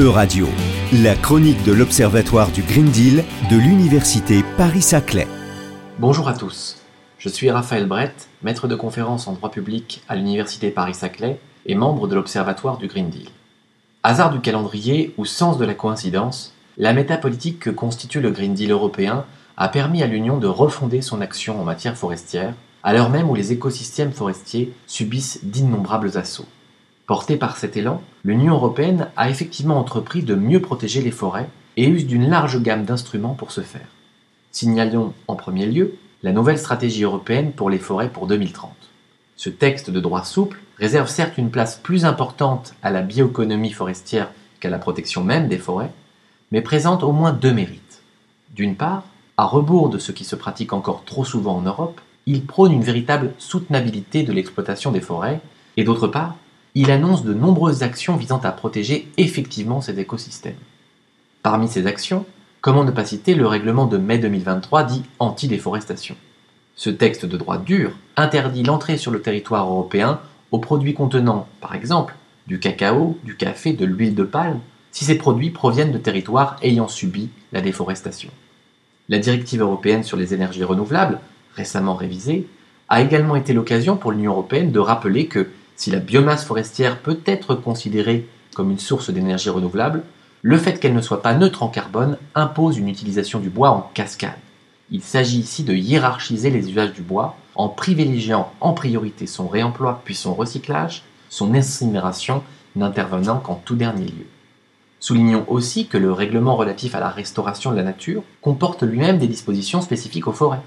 E-Radio, la chronique de l'Observatoire du Green Deal de l'Université Paris-Saclay. Bonjour à tous, je suis Raphaël Brett, maître de conférence en droit public à l'Université Paris-Saclay et membre de l'Observatoire du Green Deal. Hasard du calendrier ou sens de la coïncidence, la métapolitique que constitue le Green Deal européen a permis à l'Union de refonder son action en matière forestière, à l'heure même où les écosystèmes forestiers subissent d'innombrables assauts. Porté par cet élan, l'Union européenne a effectivement entrepris de mieux protéger les forêts et use d'une large gamme d'instruments pour ce faire. Signalons en premier lieu la nouvelle stratégie européenne pour les forêts pour 2030. Ce texte de droit souple réserve certes une place plus importante à la bioéconomie forestière qu'à la protection même des forêts, mais présente au moins deux mérites. D'une part, à rebours de ce qui se pratique encore trop souvent en Europe, il prône une véritable soutenabilité de l'exploitation des forêts, et d'autre part, il annonce de nombreuses actions visant à protéger effectivement ces écosystèmes. Parmi ces actions, comment ne pas citer le règlement de mai 2023 dit anti-déforestation Ce texte de droit dur interdit l'entrée sur le territoire européen aux produits contenant, par exemple, du cacao, du café, de l'huile de palme, si ces produits proviennent de territoires ayant subi la déforestation. La directive européenne sur les énergies renouvelables, récemment révisée, a également été l'occasion pour l'Union européenne de rappeler que si la biomasse forestière peut être considérée comme une source d'énergie renouvelable, le fait qu'elle ne soit pas neutre en carbone impose une utilisation du bois en cascade. Il s'agit ici de hiérarchiser les usages du bois en privilégiant en priorité son réemploi puis son recyclage, son incinération n'intervenant qu'en tout dernier lieu. Soulignons aussi que le règlement relatif à la restauration de la nature comporte lui-même des dispositions spécifiques aux forêts.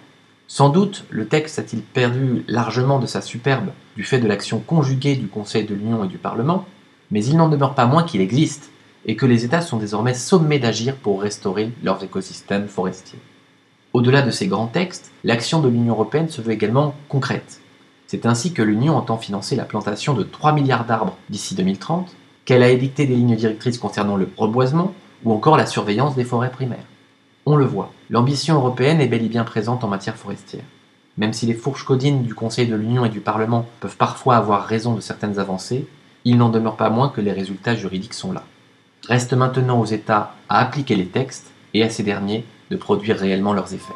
Sans doute, le texte a-t-il perdu largement de sa superbe du fait de l'action conjuguée du Conseil de l'Union et du Parlement, mais il n'en demeure pas moins qu'il existe et que les États sont désormais sommés d'agir pour restaurer leurs écosystèmes forestiers. Au-delà de ces grands textes, l'action de l'Union européenne se veut également concrète. C'est ainsi que l'Union entend financer la plantation de 3 milliards d'arbres d'ici 2030, qu'elle a édicté des lignes directrices concernant le reboisement ou encore la surveillance des forêts primaires. On le voit, l'ambition européenne est bel et bien présente en matière forestière. Même si les fourches codines du Conseil de l'Union et du Parlement peuvent parfois avoir raison de certaines avancées, il n'en demeure pas moins que les résultats juridiques sont là. Reste maintenant aux États à appliquer les textes et à ces derniers de produire réellement leurs effets.